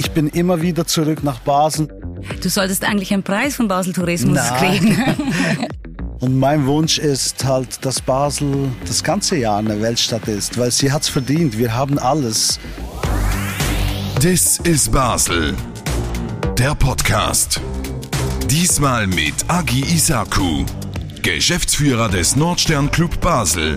Ich bin immer wieder zurück nach Basel. Du solltest eigentlich einen Preis von Basel Tourismus Nein. kriegen. Und mein Wunsch ist halt, dass Basel das ganze Jahr eine Weltstadt ist, weil sie hat's verdient. Wir haben alles. This is Basel. Der Podcast. Diesmal mit Agi Isaku, Geschäftsführer des Nordstern Club Basel.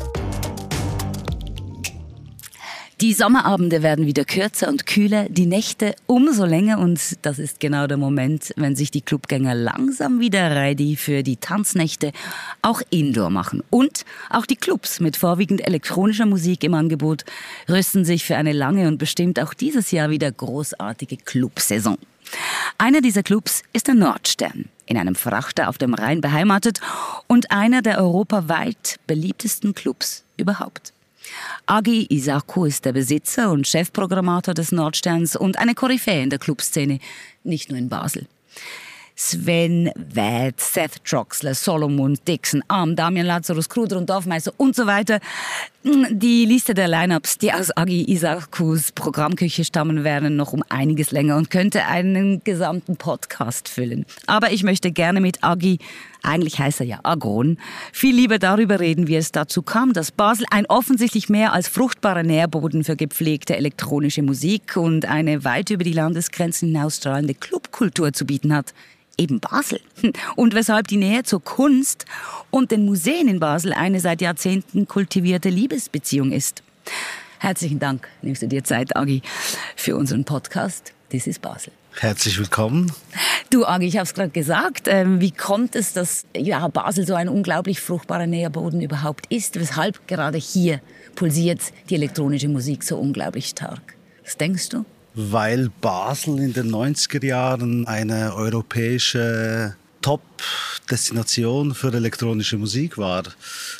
Die Sommerabende werden wieder kürzer und kühler, die Nächte umso länger und das ist genau der Moment, wenn sich die Clubgänger langsam wieder ready für die Tanznächte auch indoor machen. Und auch die Clubs mit vorwiegend elektronischer Musik im Angebot rüsten sich für eine lange und bestimmt auch dieses Jahr wieder großartige Clubsaison. Einer dieser Clubs ist der Nordstern, in einem Frachter auf dem Rhein beheimatet und einer der europaweit beliebtesten Clubs überhaupt. Agi Isaku ist der Besitzer und Chefprogrammator des Nordsterns und eine Koryphäe in der Clubszene, nicht nur in Basel. Sven Wett, Seth Troxler, Solomon Dixon, Arm, Damian Lazarus, Kruder und Dorfmeister und so weiter. Die Liste der Lineups, die aus Agi Isakus Programmküche stammen, wären noch um einiges länger und könnte einen gesamten Podcast füllen. Aber ich möchte gerne mit Agi, eigentlich heißt er ja Agon, viel lieber darüber reden, wie es dazu kam, dass Basel ein offensichtlich mehr als fruchtbarer Nährboden für gepflegte elektronische Musik und eine weit über die Landesgrenzen hinausstrahlende Clubkultur zu bieten hat eben Basel. Und weshalb die Nähe zur Kunst und den Museen in Basel eine seit Jahrzehnten kultivierte Liebesbeziehung ist. Herzlichen Dank, nimmst du dir Zeit, Agi, für unseren Podcast. Das ist Basel. Herzlich willkommen. Du, Agi, ich habe es gerade gesagt. Ähm, wie kommt es, dass ja, Basel so ein unglaublich fruchtbarer Nährboden überhaupt ist? Weshalb gerade hier pulsiert die elektronische Musik so unglaublich stark? Was denkst du? weil Basel in den 90er Jahren eine europäische Top-Destination für elektronische Musik war.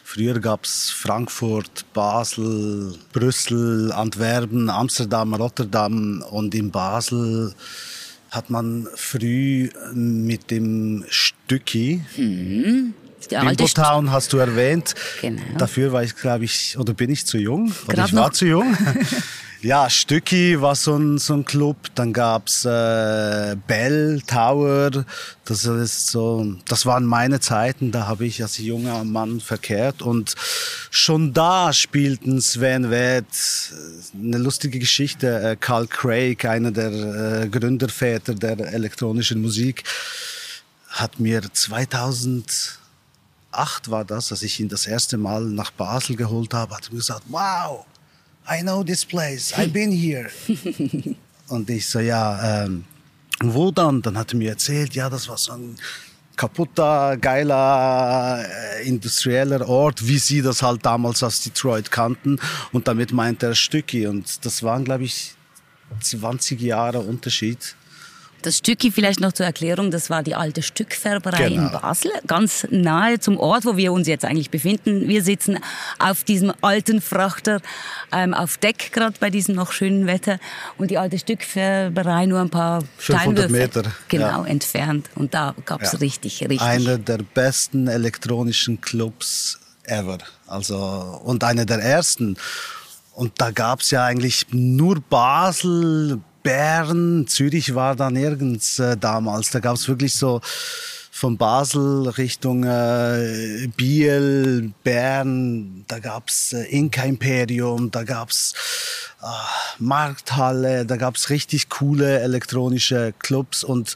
Früher gab es Frankfurt, Basel, Brüssel, Antwerpen, Amsterdam, Rotterdam und in Basel hat man früh mit dem Stücki, mhm. Bimbotown hast du erwähnt. Genau. Dafür war ich, glaube ich, oder bin ich zu jung? Oder ich war noch. zu jung. Ja, Stücki war so ein, so ein Club. Dann gab's äh, Bell Tower. Das ist so, das waren meine Zeiten. Da habe ich als junger Mann verkehrt und schon da spielten Sven Weth eine lustige Geschichte. Äh, Carl Craig, einer der äh, Gründerväter der elektronischen Musik, hat mir 2008 war das, als ich ihn das erste Mal nach Basel geholt habe, hat mir gesagt, wow I know this place, I've been here. und ich so, ja, ähm, wo dann? Dann hat er mir erzählt, ja, das war so ein kaputter, geiler, äh, industrieller Ort, wie sie das halt damals aus Detroit kannten. Und damit meinte er Stücki. Und das waren, glaube ich, 20 Jahre Unterschied. Das Stücki vielleicht noch zur Erklärung, das war die alte Stückfärberei genau. in Basel, ganz nahe zum Ort, wo wir uns jetzt eigentlich befinden. Wir sitzen auf diesem alten Frachter ähm, auf Deck, gerade bei diesem noch schönen Wetter. Und die alte Stückfärberei nur ein paar 500 Steinwürfe Meter genau, ja. entfernt. Und da gab es ja. richtig, richtig. Einer der besten elektronischen Clubs ever. Also, und einer der ersten. Und da gab es ja eigentlich nur Basel, Bern, Zürich war da nirgends äh, damals. Da gab es wirklich so von Basel Richtung äh, Biel, Bern, da gab's äh, Inka Imperium, da gab's äh, Markthalle, da gab's richtig coole elektronische Clubs und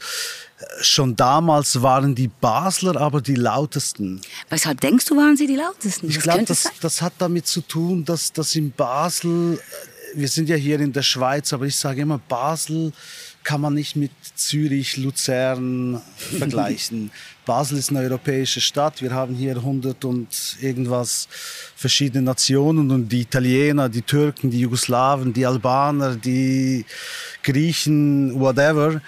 äh, schon damals waren die Basler aber die lautesten. Weshalb denkst du, waren sie die lautesten? Ich glaube, das, das hat damit zu tun, dass, dass in Basel äh, wir sind ja hier in der Schweiz, aber ich sage immer, Basel kann man nicht mit Zürich, Luzern vergleichen. Basel ist eine europäische Stadt. Wir haben hier 100 und irgendwas verschiedene Nationen und die Italiener, die Türken, die Jugoslawen, die Albaner, die Griechen, whatever.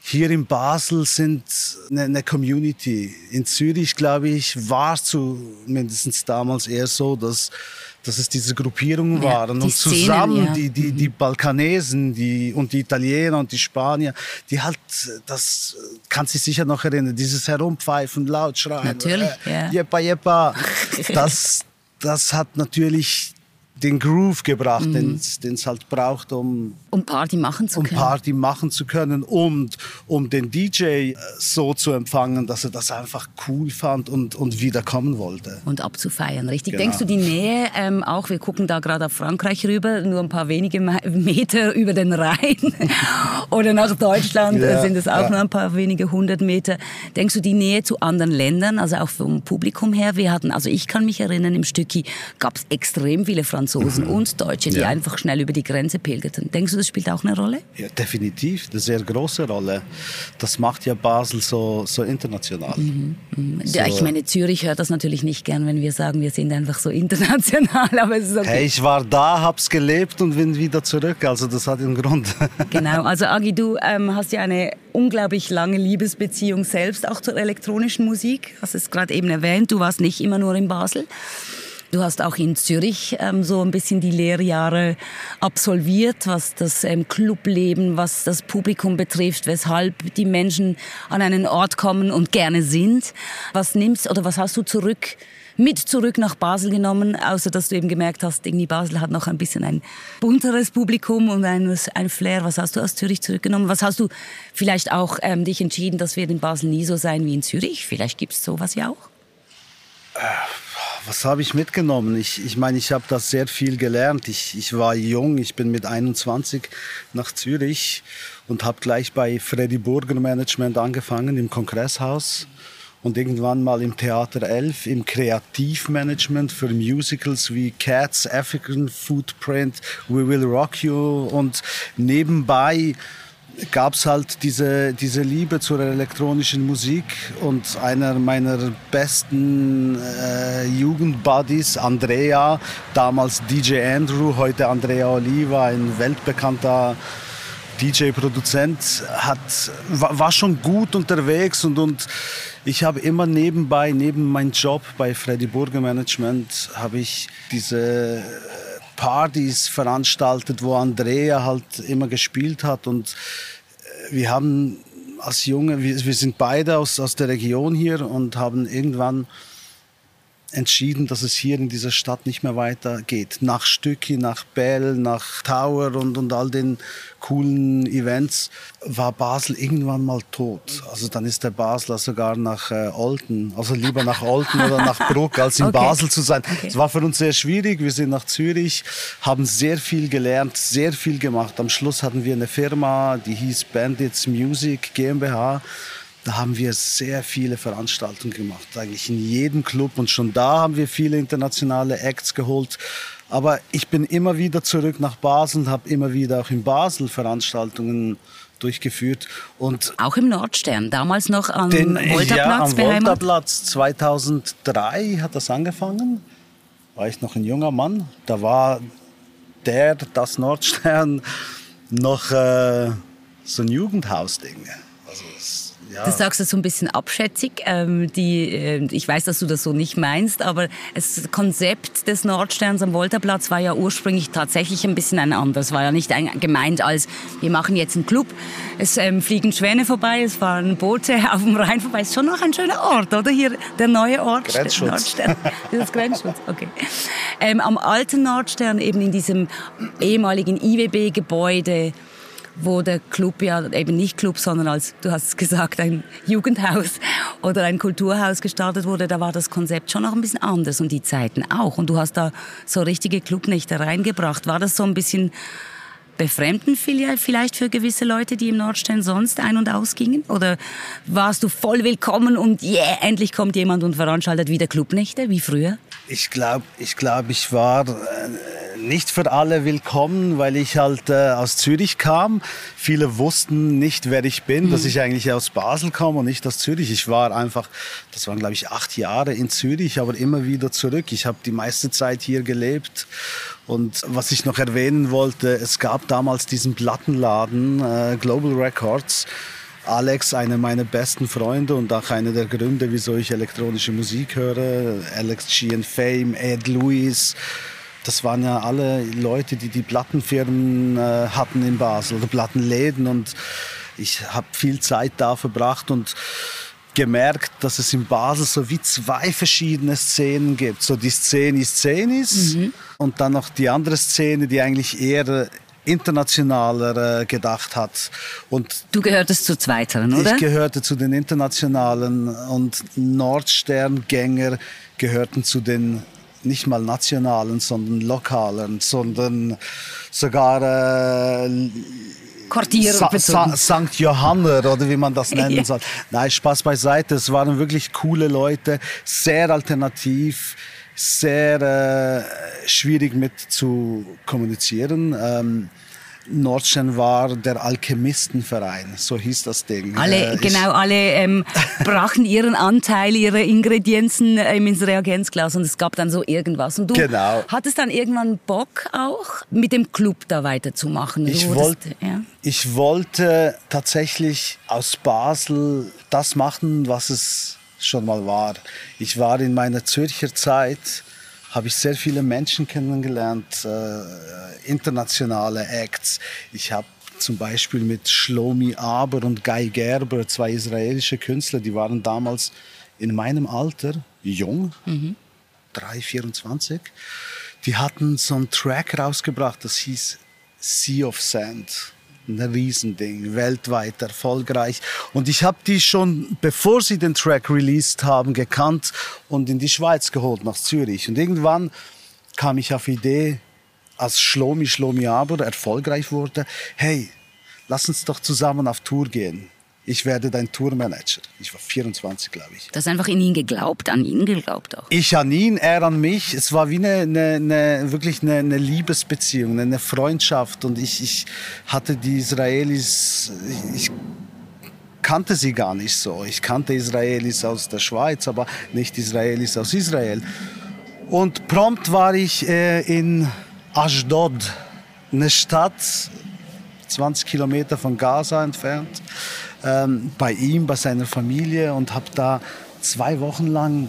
hier in Basel sind eine, eine Community. In Zürich, glaube ich, war es zumindest damals eher so, dass, dass es diese Gruppierungen ja, waren. und Szenen, zusammen ja. die, die, die Balkanesen die, und die Italiener und die Spanier, die halt, das kann sich sicher noch erinnern, dieses Herumpfeifen, laut schreien. Natürlich, äh, ja. Jeppa, jeppa. Das, das hat natürlich den Groove gebracht, mhm. den es halt braucht, um, um Party machen zu um können. Party machen zu können und um den DJ äh, so zu empfangen, dass er das einfach cool fand und, und wieder kommen wollte. Und abzufeiern, richtig. Genau. Denkst du die Nähe ähm, auch, wir gucken da gerade auf Frankreich rüber, nur ein paar wenige Meter über den Rhein oder nach Deutschland ja, sind es auch ja. nur ein paar wenige hundert Meter. Denkst du die Nähe zu anderen Ländern, also auch vom Publikum her? Wir hatten, also ich kann mich erinnern, im Stücki gab es extrem viele Franzosen Franzosen mhm. und Deutsche, die ja. einfach schnell über die Grenze pilgerten. Denkst du, das spielt auch eine Rolle? Ja, definitiv, eine sehr große Rolle. Das macht ja Basel so, so international. Mhm. Mhm. So. Ja, ich meine, Zürich hört das natürlich nicht gern, wenn wir sagen, wir sind einfach so international, aber es ist okay. Hey, ich war da, hab's gelebt und bin wieder zurück, also das hat einen Grund. genau, also Agi, du ähm, hast ja eine unglaublich lange Liebesbeziehung selbst auch zur elektronischen Musik. Hast es gerade eben erwähnt, du warst nicht immer nur in Basel. Du hast auch in Zürich ähm, so ein bisschen die Lehrjahre absolviert, was das ähm, Clubleben, was das Publikum betrifft, weshalb die Menschen an einen Ort kommen und gerne sind. Was nimmst oder was hast du zurück mit zurück nach Basel genommen, außer dass du eben gemerkt hast, irgendwie Basel hat noch ein bisschen ein bunteres Publikum und ein, ein Flair. Was hast du aus Zürich zurückgenommen? Was hast du vielleicht auch ähm, dich entschieden, dass wir in Basel nie so sein wie in Zürich? Vielleicht gibt es sowas ja auch. Äh was habe ich mitgenommen? Ich, ich meine, ich habe da sehr viel gelernt. Ich, ich war jung, ich bin mit 21 nach Zürich und habe gleich bei Freddy Burger Management angefangen im Kongresshaus und irgendwann mal im Theater 11 im Kreativmanagement für Musicals wie Cats, African Footprint, We Will Rock You und nebenbei gab es halt diese, diese Liebe zur elektronischen Musik und einer meiner besten äh, Jugendbuddies, Andrea, damals DJ Andrew, heute Andrea Oliva, ein weltbekannter DJ-Produzent, war, war schon gut unterwegs und, und ich habe immer nebenbei, neben meinem Job bei Freddy Burger Management, habe ich diese Partys veranstaltet, wo Andrea halt immer gespielt hat. Und äh, wir haben als Junge, wir, wir sind beide aus, aus der Region hier und haben irgendwann entschieden, dass es hier in dieser Stadt nicht mehr weitergeht. Nach Stücki, nach Bell, nach Tower und, und all den coolen Events war Basel irgendwann mal tot. Also dann ist der Basler sogar nach äh, Olten, also lieber nach Olten oder nach Bruck, als in okay. Basel zu sein. Es okay. war für uns sehr schwierig. Wir sind nach Zürich, haben sehr viel gelernt, sehr viel gemacht. Am Schluss hatten wir eine Firma, die hieß Bandits Music GmbH da haben wir sehr viele Veranstaltungen gemacht, eigentlich in jedem Club. Und schon da haben wir viele internationale Acts geholt. Aber ich bin immer wieder zurück nach Basel und habe immer wieder auch in Basel Veranstaltungen durchgeführt. Und auch im Nordstern, damals noch am den, Wolterplatz Ja, am Wolterplatz 2003 hat das angefangen. War ich noch ein junger Mann. Da war der, das Nordstern, noch äh, so ein Jugendhausding. Ja. Du sagst es so ein bisschen abschätzig. Ähm, die, äh, ich weiß, dass du das so nicht meinst, aber das Konzept des Nordsterns am Wolterplatz war ja ursprünglich tatsächlich ein bisschen ein anderes. War ja nicht ein, gemeint als, wir machen jetzt einen Club, es ähm, fliegen Schwäne vorbei, es fahren Boote auf dem Rhein vorbei. Ist schon noch ein schöner Ort, oder? Hier der neue Ort. Grenzschutz. Nordstern. Das ist Grenzschutz, okay. Ähm, am alten Nordstern, eben in diesem ehemaligen IWB-Gebäude, wo der Club ja eben nicht Club, sondern als, du hast es gesagt, ein Jugendhaus oder ein Kulturhaus gestartet wurde, da war das Konzept schon noch ein bisschen anders und die Zeiten auch. Und du hast da so richtige Clubnächte reingebracht. War das so ein bisschen befremden vielleicht für gewisse Leute, die im Nordstern sonst ein- und ausgingen? Oder warst du voll willkommen und yeah, endlich kommt jemand und veranstaltet wieder Clubnächte wie früher? Ich glaube, ich, glaub, ich war... Nicht für alle willkommen, weil ich halt äh, aus Zürich kam. Viele wussten nicht, wer ich bin, mhm. dass ich eigentlich aus Basel komme und nicht aus Zürich. Ich war einfach, das waren glaube ich acht Jahre in Zürich, aber immer wieder zurück. Ich habe die meiste Zeit hier gelebt. Und was ich noch erwähnen wollte, es gab damals diesen Plattenladen, äh, Global Records Alex, einer meiner besten Freunde und auch einer der Gründe, wieso ich elektronische Musik höre. Alex G and Fame, Ed Lewis. Das waren ja alle Leute, die die Plattenfirmen äh, hatten in Basel oder Plattenläden und ich habe viel Zeit da verbracht und gemerkt, dass es in Basel so wie zwei verschiedene Szenen gibt. So die Szene Szenis mhm. und dann noch die andere Szene, die eigentlich eher internationaler äh, gedacht hat. Und du gehörtest zu zweiteren, oder? Ich gehörte zu den internationalen und Nordsterngänger gehörten zu den nicht mal nationalen, sondern lokalen, sondern sogar äh, Quartiere Sa St. Johanner oder wie man das nennen soll. Nein, Spaß beiseite. Es waren wirklich coole Leute, sehr alternativ, sehr äh, schwierig mit zu kommunizieren. Ähm, Nordstern war der Alchemistenverein, so hieß das Ding. Alle, äh, genau, alle ähm, brachten ihren Anteil, ihre Ingredienzen ähm, ins Reagenzglas und es gab dann so irgendwas. Und du genau. hattest dann irgendwann Bock auch, mit dem Club da weiterzumachen. Ich, wollt, ja? ich wollte tatsächlich aus Basel das machen, was es schon mal war. Ich war in meiner Zürcher Zeit habe ich sehr viele Menschen kennengelernt, äh, internationale Acts. Ich habe zum Beispiel mit Shlomi Aber und Guy Gerber, zwei israelische Künstler, die waren damals in meinem Alter, jung, mhm. 3, 24. Die hatten so einen Track rausgebracht, das hieß Sea of Sand ein Riesending, weltweit erfolgreich. Und ich habe die schon, bevor sie den Track released haben, gekannt und in die Schweiz geholt, nach Zürich. Und irgendwann kam ich auf Idee, als Schlomi Schlomi Aber erfolgreich wurde, hey, lass uns doch zusammen auf Tour gehen ich werde dein Tourmanager. Ich war 24, glaube ich. Du hast einfach in ihn geglaubt, an ihn geglaubt auch. Ich an ihn, er an mich. Es war wie eine, eine, eine wirklich eine, eine, Liebesbeziehung, eine Freundschaft. Und ich, ich hatte die Israelis, ich kannte sie gar nicht so. Ich kannte Israelis aus der Schweiz, aber nicht Israelis aus Israel. Und prompt war ich äh, in Ashdod, eine Stadt 20 Kilometer von Gaza entfernt ähm, bei ihm, bei seiner Familie und habe da zwei Wochen lang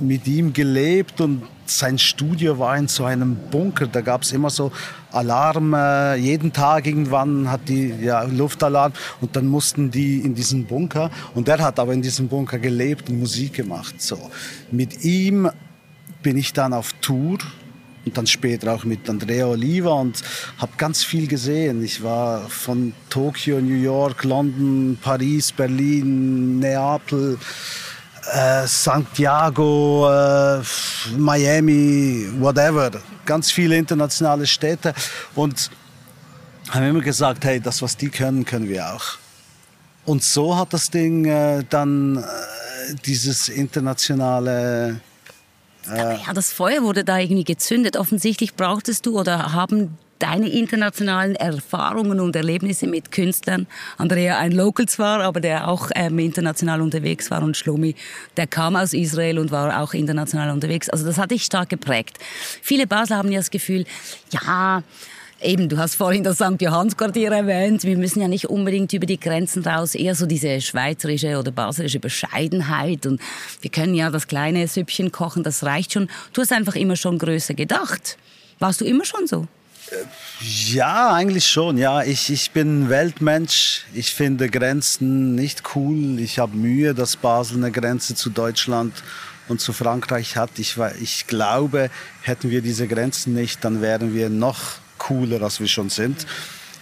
mit ihm gelebt und sein Studio war in so einem Bunker. Da gab es immer so Alarm. Äh, jeden Tag irgendwann hat die ja, Luftalarm und dann mussten die in diesen Bunker. Und er hat aber in diesem Bunker gelebt und Musik gemacht. So. Mit ihm bin ich dann auf Tour und dann später auch mit Andrea Oliva und habe ganz viel gesehen. Ich war von Tokio, New York, London, Paris, Berlin, Neapel, äh, Santiago, äh, Miami, whatever. Ganz viele internationale Städte und haben immer gesagt, hey, das, was die können, können wir auch. Und so hat das Ding äh, dann äh, dieses internationale äh, ja, das Feuer wurde da irgendwie gezündet. Offensichtlich brauchtest du oder haben deine internationalen Erfahrungen und Erlebnisse mit Künstlern, Andrea ein Local zwar, aber der auch ähm, international unterwegs war und Shlomi, der kam aus Israel und war auch international unterwegs. Also das hat dich stark geprägt. Viele Basler haben ja das Gefühl, ja, Eben, du hast vorhin das St. Johannsquartier erwähnt. Wir müssen ja nicht unbedingt über die Grenzen raus, eher so diese schweizerische oder basilische Bescheidenheit. Und wir können ja das kleine Süppchen kochen, das reicht schon. Du hast einfach immer schon größer gedacht. Warst du immer schon so? Ja, eigentlich schon. Ja, ich, ich bin Weltmensch. Ich finde Grenzen nicht cool. Ich habe Mühe, dass Basel eine Grenze zu Deutschland und zu Frankreich hat. Ich, ich glaube, hätten wir diese Grenzen nicht, dann wären wir noch cooler, als wir schon sind.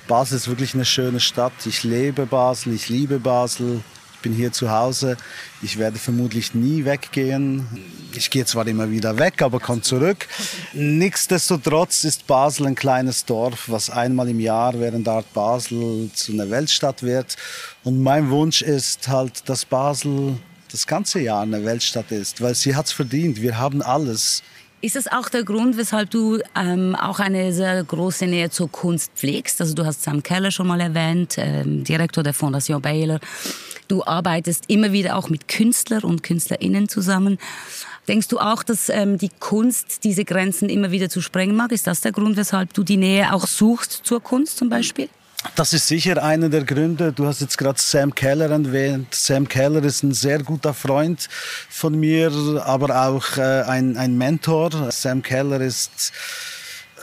Basel ist wirklich eine schöne Stadt. Ich lebe Basel, ich liebe Basel. Ich bin hier zu Hause. Ich werde vermutlich nie weggehen. Ich gehe zwar immer wieder weg, aber komme zurück. Nichtsdestotrotz ist Basel ein kleines Dorf, was einmal im Jahr während Art Basel zu einer Weltstadt wird. Und mein Wunsch ist halt, dass Basel das ganze Jahr eine Weltstadt ist, weil sie hat es verdient. Wir haben alles. Ist das auch der Grund, weshalb du ähm, auch eine sehr große Nähe zur Kunst pflegst? Also du hast Sam Keller schon mal erwähnt, ähm, Direktor der Fondation Baylor. Du arbeitest immer wieder auch mit Künstlern und KünstlerInnen zusammen. Denkst du auch, dass ähm, die Kunst diese Grenzen immer wieder zu sprengen mag? Ist das der Grund, weshalb du die Nähe auch suchst zur Kunst zum Beispiel? Das ist sicher einer der Gründe. Du hast jetzt gerade Sam Keller erwähnt. Sam Keller ist ein sehr guter Freund von mir, aber auch äh, ein, ein Mentor. Sam Keller ist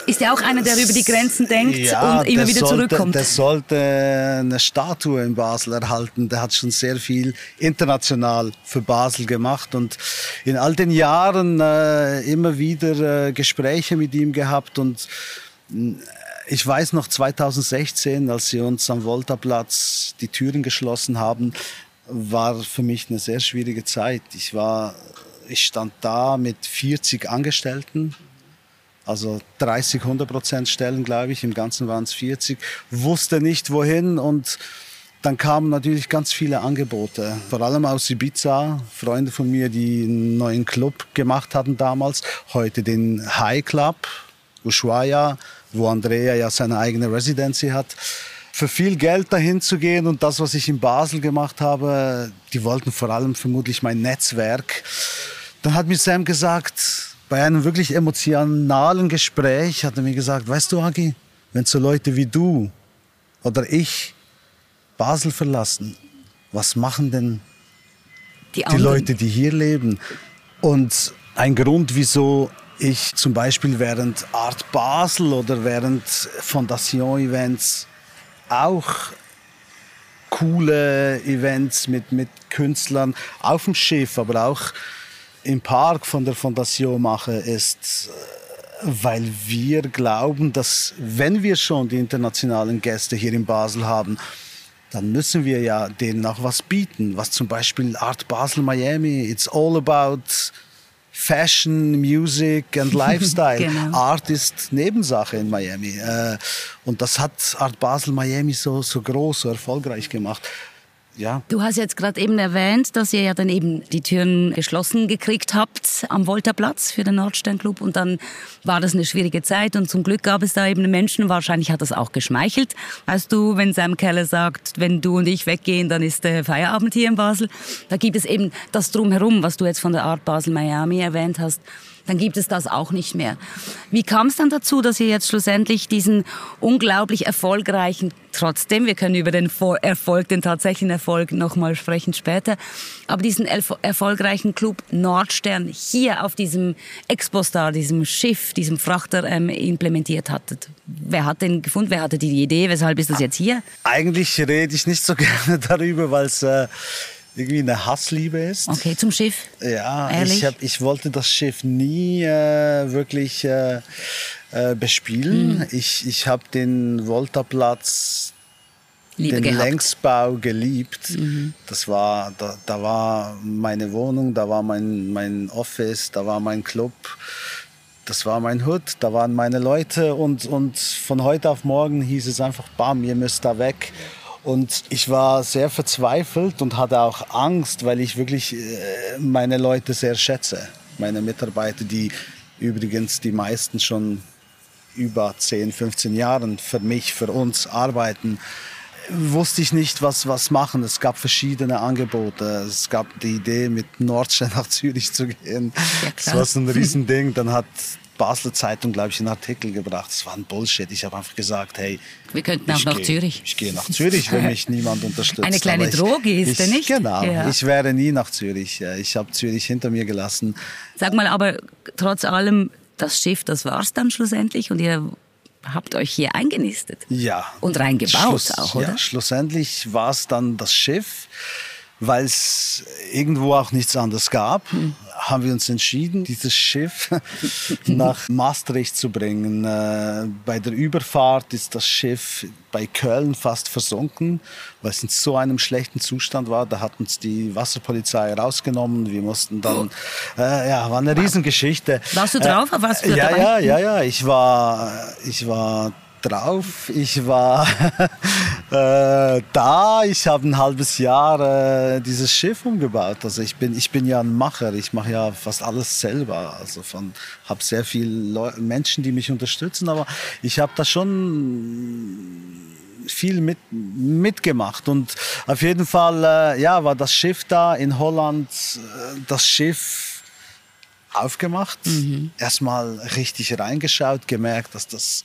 ist ja auch einer, der über die Grenzen denkt ja, und immer wieder sollte, zurückkommt. Der sollte eine Statue in Basel erhalten. Der hat schon sehr viel international für Basel gemacht und in all den Jahren äh, immer wieder äh, Gespräche mit ihm gehabt und ich weiß noch 2016, als sie uns am Voltaplatz die Türen geschlossen haben, war für mich eine sehr schwierige Zeit. Ich war, ich stand da mit 40 Angestellten, also 30, 100 Prozent Stellen, glaube ich. Im Ganzen waren es 40. Wusste nicht wohin und dann kamen natürlich ganz viele Angebote, vor allem aus Ibiza. Freunde von mir, die einen neuen Club gemacht hatten damals, heute den High Club, Ushuaia wo Andrea ja seine eigene Residency hat, für viel Geld dahin zu gehen und das, was ich in Basel gemacht habe, die wollten vor allem vermutlich mein Netzwerk. Dann hat mir Sam gesagt, bei einem wirklich emotionalen Gespräch hat er mir gesagt, weißt du, Agi, wenn so Leute wie du oder ich Basel verlassen, was machen denn die, die Leute, die hier leben? Und ein Grund, wieso ich zum Beispiel während Art Basel oder während Fondation-Events auch coole Events mit, mit Künstlern auf dem Schiff, aber auch im Park von der Fondation mache, ist, äh, weil wir glauben, dass wenn wir schon die internationalen Gäste hier in Basel haben, dann müssen wir ja denen auch was bieten, was zum Beispiel Art Basel Miami, it's all about Fashion, Music and Lifestyle. genau. Art ist Nebensache in Miami. Äh, und das hat Art Basel Miami so, so groß, so erfolgreich gemacht. Ja. Du hast jetzt gerade eben erwähnt, dass ihr ja dann eben die Türen geschlossen gekriegt habt am Volterplatz für den Nordsternclub und dann war das eine schwierige Zeit und zum Glück gab es da eben Menschen, wahrscheinlich hat das auch geschmeichelt. Weißt du, wenn Sam Keller sagt, wenn du und ich weggehen, dann ist der Feierabend hier in Basel. Da gibt es eben das Drumherum, was du jetzt von der Art Basel Miami erwähnt hast dann gibt es das auch nicht mehr. Wie kam es dann dazu, dass ihr jetzt schlussendlich diesen unglaublich erfolgreichen, trotzdem, wir können über den Erfolg, den tatsächlichen Erfolg nochmal sprechen später, aber diesen erfolgreichen Club Nordstern hier auf diesem Expo-Star, diesem Schiff, diesem Frachter ähm, implementiert hattet? Wer hat den gefunden? Wer hatte die Idee? Weshalb ist das jetzt hier? Eigentlich rede ich nicht so gerne darüber, weil es... Äh irgendwie eine Hassliebe ist. Okay, zum Schiff? Ja, ich, hab, ich wollte das Schiff nie äh, wirklich äh, äh, bespielen. Mhm. Ich, ich habe den Voltaplatz, Liebe den gehabt. Längsbau geliebt. Mhm. Das war, da, da war meine Wohnung, da war mein, mein Office, da war mein Club das war mein Hood, da waren meine Leute und, und von heute auf morgen hieß es einfach, bam, ihr müsst da weg. Und ich war sehr verzweifelt und hatte auch Angst, weil ich wirklich äh, meine Leute sehr schätze. Meine Mitarbeiter, die übrigens die meisten schon über 10, 15 Jahren für mich, für uns arbeiten, wusste ich nicht, was, was machen. Es gab verschiedene Angebote. Es gab die Idee, mit Nordstein nach Zürich zu gehen. Ja, das war so ein Riesending. Dann hat Basler Zeitung, glaube ich, einen Artikel gebracht. Das war ein Bullshit. Ich habe einfach gesagt, hey, wir könnten auch nach geh, Zürich. Ich gehe nach Zürich, wenn mich niemand unterstützt. Eine kleine ich, Droge ist er nicht? Genau. Ja. Ich wäre nie nach Zürich. Ich habe Zürich hinter mir gelassen. Sag mal, aber trotz allem, das Schiff, das war es dann schlussendlich und ihr habt euch hier eingenistet. Ja. Und reingebaut Schluss, auch, oder? Ja, schlussendlich war es dann das Schiff, weil es irgendwo auch nichts anderes gab. Hm haben wir uns entschieden, dieses Schiff nach Maastricht zu bringen. Äh, bei der Überfahrt ist das Schiff bei Köln fast versunken, weil es in so einem schlechten Zustand war. Da hat uns die Wasserpolizei rausgenommen. Wir mussten dann, äh, ja, war eine Riesengeschichte. Warst du drauf? Äh, Warst du ja, dabei? ja, ja, ja. Ich war, ich war drauf. Ich war äh, da. Ich habe ein halbes Jahr äh, dieses Schiff umgebaut. Also ich bin, ich bin ja ein Macher. Ich mache ja fast alles selber. Also von habe sehr viele Menschen, die mich unterstützen. Aber ich habe da schon viel mit, mitgemacht und auf jeden Fall äh, ja war das Schiff da in Holland äh, das Schiff aufgemacht mhm. erstmal richtig reingeschaut gemerkt dass das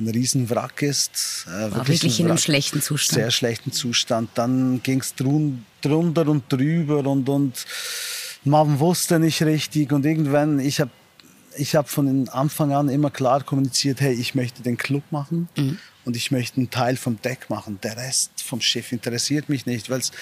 ein Riesenwrack ist. Äh, War wirklich, wirklich in einem schlechten Zustand. Sehr schlechten Zustand. Dann ging es drun, drunter und drüber und, und man wusste nicht richtig. Und irgendwann, ich habe ich hab von Anfang an immer klar kommuniziert, hey, ich möchte den Club machen mhm. Und ich möchte einen Teil vom Deck machen. Der Rest vom Schiff interessiert mich nicht, weil es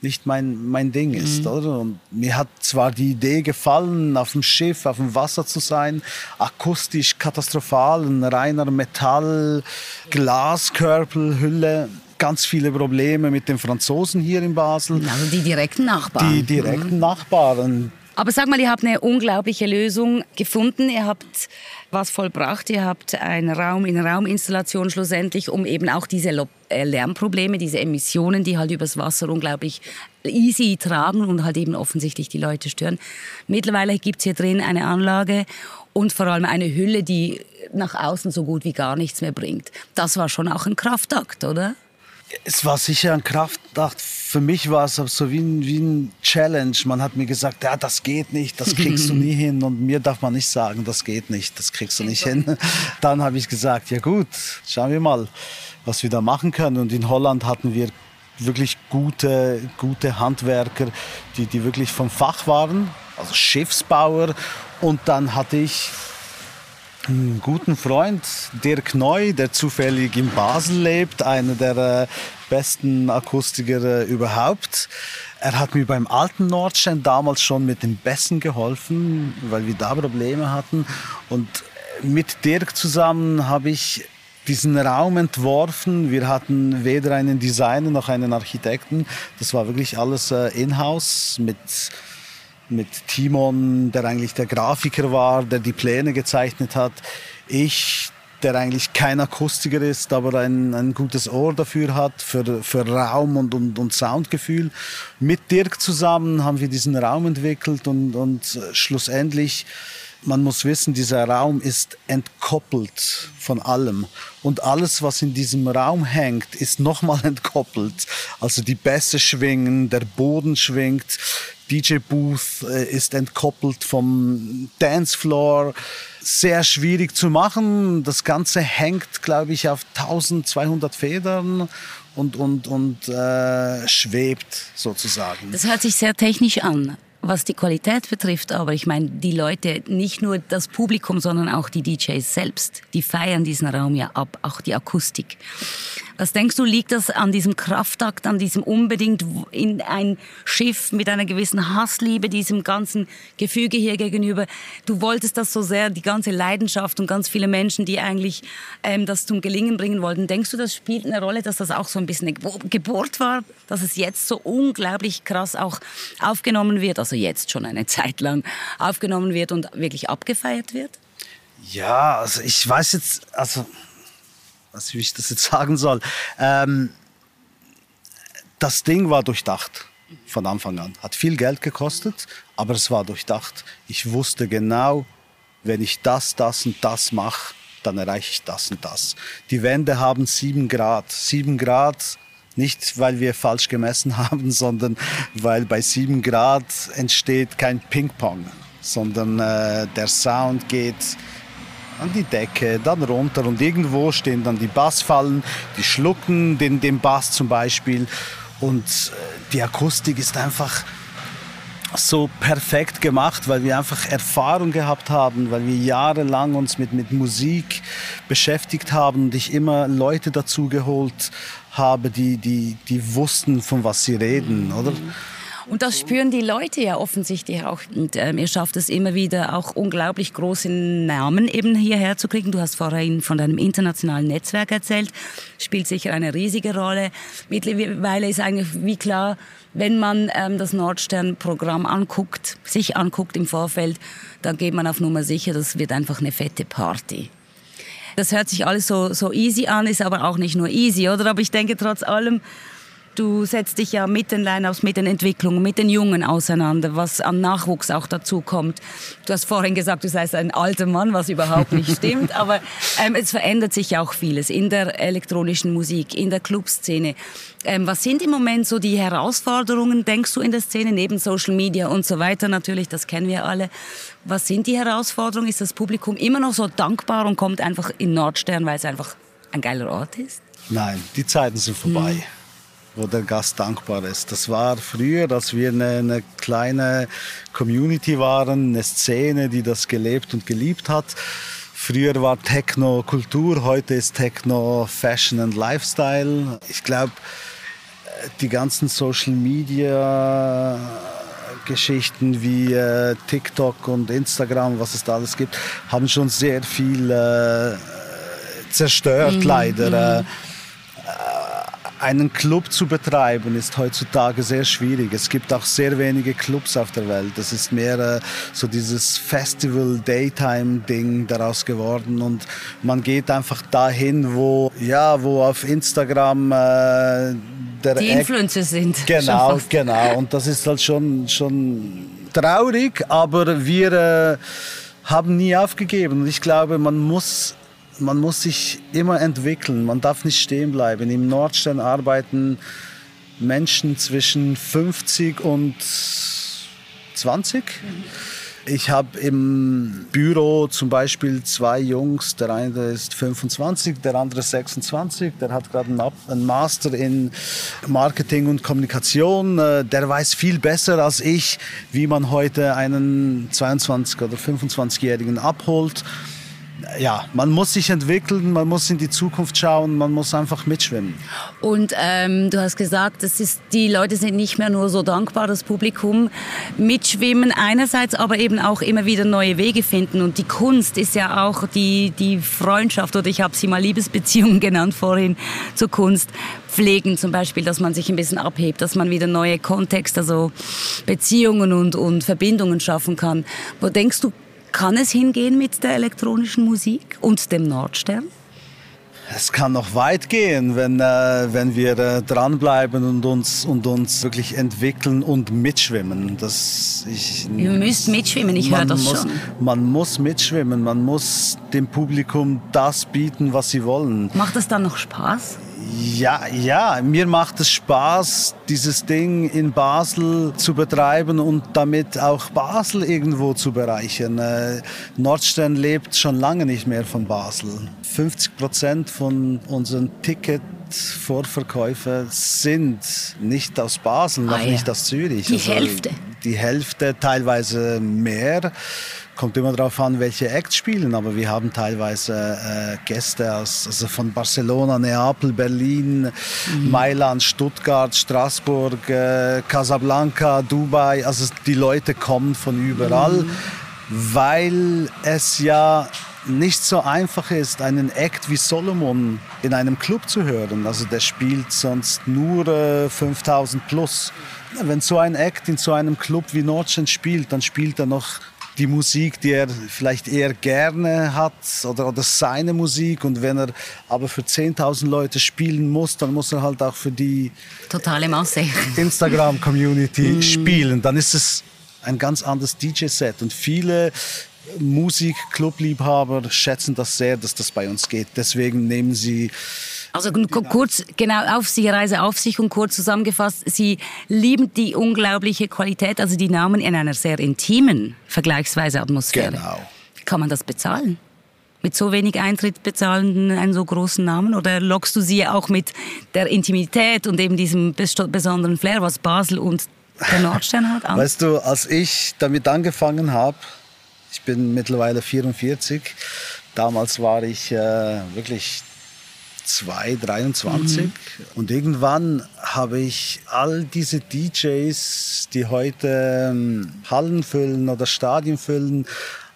nicht mein, mein Ding ist, mhm. oder? Und mir hat zwar die Idee gefallen, auf dem Schiff, auf dem Wasser zu sein, akustisch katastrophal, ein reiner Metall, Glaskörperhülle, ganz viele Probleme mit den Franzosen hier in Basel. Also die direkten Nachbarn. Die direkten mhm. Nachbarn. Aber sag mal, ihr habt eine unglaubliche Lösung gefunden. Ihr habt was vollbracht. Ihr habt einen Raum in Rauminstallation schlussendlich, um eben auch diese äh, Lärmprobleme, diese Emissionen, die halt übers Wasser unglaublich easy tragen und halt eben offensichtlich die Leute stören. Mittlerweile gibt es hier drin eine Anlage und vor allem eine Hülle, die nach außen so gut wie gar nichts mehr bringt. Das war schon auch ein Kraftakt, oder? Es war sicher ein Kraftakt. Für mich war es so wie ein, wie ein Challenge. Man hat mir gesagt, ja, das geht nicht, das kriegst du nie hin. Und mir darf man nicht sagen, das geht nicht, das kriegst du nicht hin. Dann habe ich gesagt, ja gut, schauen wir mal, was wir da machen können. Und in Holland hatten wir wirklich gute, gute Handwerker, die, die wirklich vom Fach waren, also Schiffsbauer. Und dann hatte ich einen guten Freund, Dirk Neu, der zufällig in Basel lebt, einer der äh, besten Akustiker äh, überhaupt. Er hat mir beim alten Nordstein damals schon mit den Bässen geholfen, weil wir da Probleme hatten. Und mit Dirk zusammen habe ich diesen Raum entworfen. Wir hatten weder einen Designer noch einen Architekten. Das war wirklich alles äh, in-house mit mit Timon, der eigentlich der Grafiker war, der die Pläne gezeichnet hat. Ich, der eigentlich kein Akustiker ist, aber ein, ein gutes Ohr dafür hat, für, für Raum und, und, und Soundgefühl. Mit Dirk zusammen haben wir diesen Raum entwickelt und, und schlussendlich man muss wissen, dieser Raum ist entkoppelt von allem. Und alles, was in diesem Raum hängt, ist nochmal entkoppelt. Also die Bässe schwingen, der Boden schwingt, DJ-Booth äh, ist entkoppelt vom Dancefloor. Sehr schwierig zu machen. Das Ganze hängt, glaube ich, auf 1200 Federn und, und, und äh, schwebt sozusagen. Das hört sich sehr technisch an was die Qualität betrifft, aber ich meine, die Leute, nicht nur das Publikum, sondern auch die DJs selbst, die feiern diesen Raum ja ab, auch die Akustik. Was denkst du, liegt das an diesem Kraftakt, an diesem unbedingt in ein Schiff mit einer gewissen Hassliebe, diesem ganzen Gefüge hier gegenüber? Du wolltest das so sehr, die ganze Leidenschaft und ganz viele Menschen, die eigentlich ähm, das zum Gelingen bringen wollten. Denkst du, das spielt eine Rolle, dass das auch so ein bisschen eine Geburt war, dass es jetzt so unglaublich krass auch aufgenommen wird, also jetzt schon eine Zeit lang aufgenommen wird und wirklich abgefeiert wird? Ja, also ich weiß jetzt, also was ich das jetzt sagen soll. Ähm, das Ding war durchdacht von Anfang an. Hat viel Geld gekostet, aber es war durchdacht. Ich wusste genau, wenn ich das, das und das mache, dann erreiche ich das und das. Die Wände haben sieben Grad. Sieben Grad nicht, weil wir falsch gemessen haben, sondern weil bei sieben Grad entsteht kein Ping-Pong, sondern äh, der Sound geht an die Decke, dann runter und irgendwo stehen dann die Bassfallen, die schlucken den, den Bass zum Beispiel und äh, die Akustik ist einfach so perfekt gemacht, weil wir einfach Erfahrung gehabt haben, weil wir jahrelang uns mit, mit Musik beschäftigt haben und ich immer Leute dazu geholt habe, die, die, die wussten, von was sie reden, oder? Und das spüren die Leute ja offensichtlich auch. Und ähm, ihr schafft es immer wieder auch unglaublich große Namen eben hierher zu kriegen. Du hast vorhin von deinem internationalen Netzwerk erzählt. Spielt sicher eine riesige Rolle. Mittlerweile ist eigentlich wie klar, wenn man ähm, das Nordstern-Programm anguckt, sich anguckt im Vorfeld, dann geht man auf Nummer sicher, das wird einfach eine fette Party. Das hört sich alles so, so easy an, ist aber auch nicht nur easy, oder? Aber ich denke trotz allem, du setzt dich ja mit den Line-Ups, mit den Entwicklungen, mit den Jungen auseinander, was an Nachwuchs auch dazu kommt. Du hast vorhin gesagt, du seist ein alter Mann, was überhaupt nicht stimmt, aber ähm, es verändert sich ja auch vieles in der elektronischen Musik, in der Clubszene. Ähm, was sind im Moment so die Herausforderungen, denkst du, in der Szene, neben Social Media und so weiter natürlich, das kennen wir alle. Was sind die Herausforderungen? Ist das Publikum immer noch so dankbar und kommt einfach in Nordstern, weil es einfach ein geiler Ort ist? Nein, die Zeiten sind vorbei. Hm wo der Gast dankbar ist. Das war früher, dass wir eine, eine, kleine Community waren, eine Szene, die das gelebt und geliebt hat. Früher war Techno Kultur, heute ist Techno Fashion and Lifestyle. Ich glaube, die ganzen Social Media Geschichten wie äh, TikTok und Instagram, was es da alles gibt, haben schon sehr viel äh, zerstört, mhm. leider. Mhm einen Club zu betreiben ist heutzutage sehr schwierig. Es gibt auch sehr wenige Clubs auf der Welt. Es ist mehr äh, so dieses Festival-Daytime-Ding daraus geworden und man geht einfach dahin, wo ja, wo auf Instagram äh, der die Influencer sind. Genau, genau. Und das ist halt schon schon traurig, aber wir äh, haben nie aufgegeben. Und ich glaube, man muss man muss sich immer entwickeln. Man darf nicht stehen bleiben. Im Nordstern arbeiten Menschen zwischen 50 und 20. Ich habe im Büro zum Beispiel zwei Jungs. Der eine ist 25, der andere 26. Der hat gerade einen Master in Marketing und Kommunikation. Äh, der weiß viel besser als ich, wie man heute einen 22 oder 25-Jährigen abholt ja, man muss sich entwickeln, man muss in die Zukunft schauen, man muss einfach mitschwimmen. Und ähm, du hast gesagt, das ist, die Leute sind nicht mehr nur so dankbar, das Publikum mitschwimmen einerseits, aber eben auch immer wieder neue Wege finden. Und die Kunst ist ja auch die, die Freundschaft, oder ich habe sie mal Liebesbeziehungen genannt vorhin zur Kunst, pflegen zum Beispiel, dass man sich ein bisschen abhebt, dass man wieder neue Kontexte, also Beziehungen und, und Verbindungen schaffen kann. Wo denkst du, kann es hingehen mit der elektronischen Musik und dem Nordstern? Es kann noch weit gehen, wenn, äh, wenn wir äh, dranbleiben und uns, und uns wirklich entwickeln und mitschwimmen. Das, ich, Ihr müsst mitschwimmen, ich höre das muss, schon. Man muss mitschwimmen, man muss dem Publikum das bieten, was sie wollen. Macht es dann noch Spaß? Ja, ja, mir macht es Spaß, dieses Ding in Basel zu betreiben und damit auch Basel irgendwo zu bereichern. Äh, Nordstern lebt schon lange nicht mehr von Basel. 50 Prozent von unseren Ticketvorverkäufen sind nicht aus Basel, noch ah, ja. nicht aus Zürich. Die also Hälfte. Die Hälfte, teilweise mehr kommt immer darauf an, welche Acts spielen, aber wir haben teilweise äh, Gäste aus, also von Barcelona, Neapel, Berlin, mhm. Mailand, Stuttgart, Straßburg, äh, Casablanca, Dubai. Also die Leute kommen von überall, mhm. weil es ja nicht so einfach ist, einen Act wie Solomon in einem Club zu hören. Also der spielt sonst nur äh, 5000 plus. Wenn so ein Act in so einem Club wie Nordstern spielt, dann spielt er noch die Musik, die er vielleicht eher gerne hat oder, oder seine Musik. Und wenn er aber für 10.000 Leute spielen muss, dann muss er halt auch für die totale Masse Instagram-Community mm. spielen. Dann ist es ein ganz anderes DJ-Set. Und viele Musik-Club-Liebhaber schätzen das sehr, dass das bei uns geht. Deswegen nehmen sie also kurz, genau, auf Sie, Reise auf sich und kurz zusammengefasst, Sie lieben die unglaubliche Qualität, also die Namen in einer sehr intimen, vergleichsweise Atmosphäre. Genau. Kann man das bezahlen? Mit so wenig Eintritt bezahlen einen so großen Namen? Oder lockst du sie auch mit der Intimität und eben diesem besonderen Flair, was Basel und der Nordstern hat? An? Weißt du, als ich damit angefangen habe, ich bin mittlerweile 44, damals war ich äh, wirklich 2, 23. Mhm. Und irgendwann habe ich all diese DJs, die heute ähm, Hallen füllen oder Stadien füllen,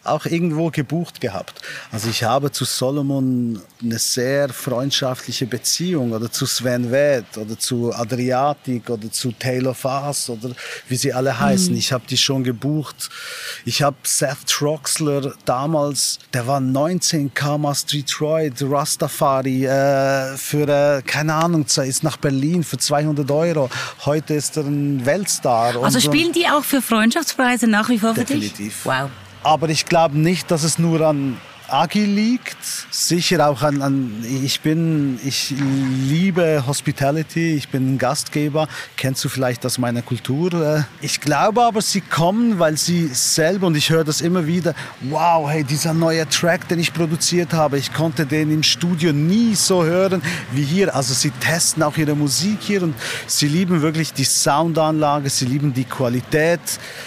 auch irgendwo gebucht gehabt. Also ich habe zu Solomon eine sehr freundschaftliche Beziehung oder zu Sven Weth oder zu Adriatic oder zu Taylor Fass oder wie sie alle heißen. Mhm. Ich habe die schon gebucht. Ich habe Seth Troxler damals, der war 19, kam aus Detroit, Rastafari, äh, für, äh, keine Ahnung, ist nach Berlin für 200 Euro. Heute ist er ein Weltstar. Also spielen die auch für Freundschaftspreise nach wie vor für Definitiv. dich? Wow. Aber ich glaube nicht, dass es nur an Agi liegt. Sicher auch an, an, ich bin, ich liebe Hospitality, ich bin ein Gastgeber. Kennst du vielleicht aus meiner Kultur? Äh, ich glaube aber, sie kommen, weil sie selber, und ich höre das immer wieder, wow, hey, dieser neue Track, den ich produziert habe, ich konnte den im Studio nie so hören wie hier. Also sie testen auch ihre Musik hier und sie lieben wirklich die Soundanlage, sie lieben die Qualität.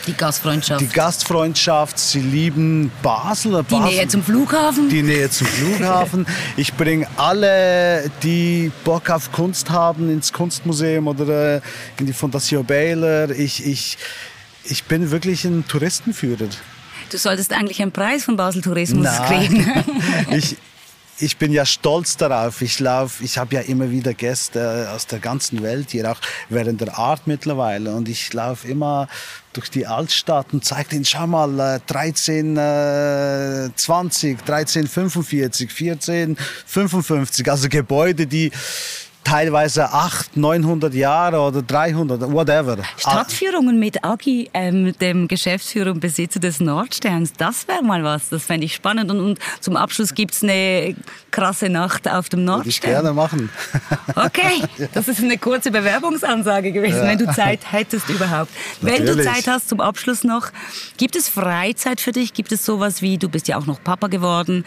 Die Gastfreundschaft. Die Gastfreundschaft, sie lieben Basel. Die Basel. Nähe zum Flughafen. Flughafen? Die Nähe zum Flughafen. Ich bringe alle, die Bock auf Kunst haben, ins Kunstmuseum oder äh, in die Fondation Baylor. Ich, ich, ich bin wirklich ein Touristenführer. Du solltest eigentlich einen Preis von Basel Tourismus Nein. kriegen. ich, ich bin ja stolz darauf. Ich lauf, ich habe ja immer wieder Gäste aus der ganzen Welt hier, auch während der Art mittlerweile. Und ich laufe immer durch die Altstadt und zeige ihnen, schau mal, 13, äh, 20, 13, 45, 14, 55. Also Gebäude, die teilweise 800, 900 Jahre oder 300, whatever. Stadtführungen mit Agi, ähm, dem Geschäftsführer und Besitzer des Nordsterns, das wäre mal was, das fände ich spannend. Und, und zum Abschluss gibt es eine krasse Nacht auf dem Nordstern. Würde ich gerne machen. Okay, das ist eine kurze Bewerbungsansage gewesen, ja. wenn du Zeit hättest überhaupt. Natürlich. Wenn du Zeit hast zum Abschluss noch, gibt es Freizeit für dich? Gibt es sowas wie, du bist ja auch noch Papa geworden,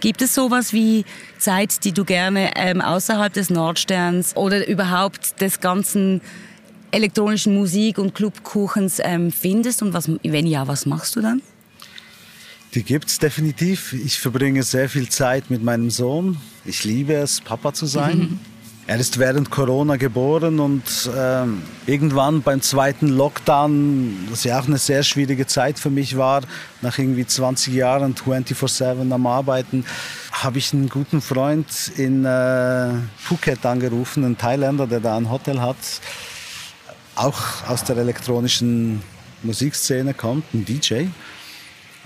gibt es sowas wie Zeit, die du gerne ähm, außerhalb des Nordsterns oder überhaupt des ganzen elektronischen Musik- und Clubkuchens ähm, findest? Und was, wenn ja, was machst du dann? Die gibt es definitiv. Ich verbringe sehr viel Zeit mit meinem Sohn. Ich liebe es, Papa zu sein. Er ist während Corona geboren und ähm, irgendwann beim zweiten Lockdown, das ja auch eine sehr schwierige Zeit für mich war, nach irgendwie 20 Jahren 24-7 am Arbeiten, habe ich einen guten Freund in äh, Phuket angerufen, einen Thailänder, der da ein Hotel hat, auch aus der elektronischen Musikszene kommt, ein DJ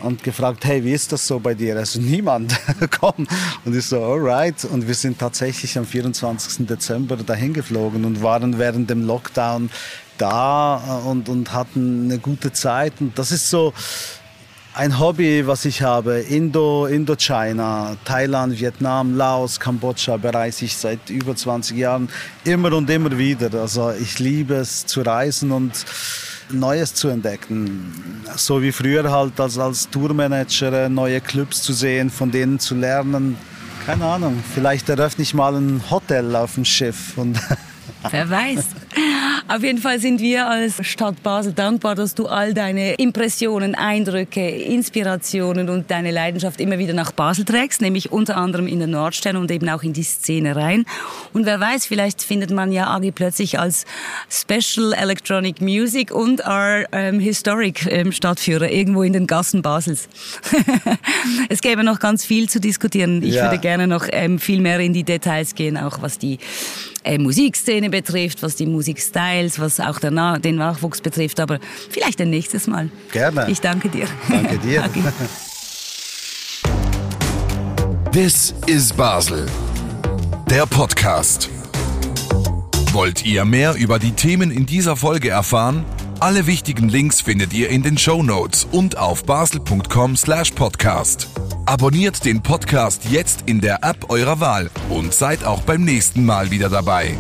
und gefragt, hey, wie ist das so bei dir? Also niemand, komm. Und ich so, alright. Und wir sind tatsächlich am 24. Dezember dahin geflogen und waren während dem Lockdown da und, und hatten eine gute Zeit. Und das ist so ein Hobby, was ich habe. Indo, Indochina, Thailand, Vietnam, Laos, Kambodscha bereise ich seit über 20 Jahren immer und immer wieder. Also ich liebe es zu reisen und Neues zu entdecken. So wie früher halt als, als Tourmanager äh, neue Clubs zu sehen, von denen zu lernen. Keine Ahnung, vielleicht eröffne ich mal ein Hotel auf dem Schiff und Wer weiß. Auf jeden Fall sind wir als Stadt Basel dankbar, dass du all deine Impressionen, Eindrücke, Inspirationen und deine Leidenschaft immer wieder nach Basel trägst, nämlich unter anderem in der Nordstern und eben auch in die Szene rein. Und wer weiß, vielleicht findet man ja Agi plötzlich als Special Electronic Music und our ähm, Historic ähm, Stadtführer irgendwo in den Gassen Basels. es gäbe noch ganz viel zu diskutieren. Ich ja. würde gerne noch ähm, viel mehr in die Details gehen, auch was die äh, Musikszene betrifft, was die Musikstyles, was auch der Na den Nachwuchs betrifft. Aber vielleicht ein nächstes Mal. Gerne. Ich danke dir. Danke dir. This is Basel. Der Podcast. Wollt ihr mehr über die Themen in dieser Folge erfahren? Alle wichtigen Links findet ihr in den Show Notes und auf basel.com/podcast. Abonniert den Podcast jetzt in der App eurer Wahl und seid auch beim nächsten Mal wieder dabei.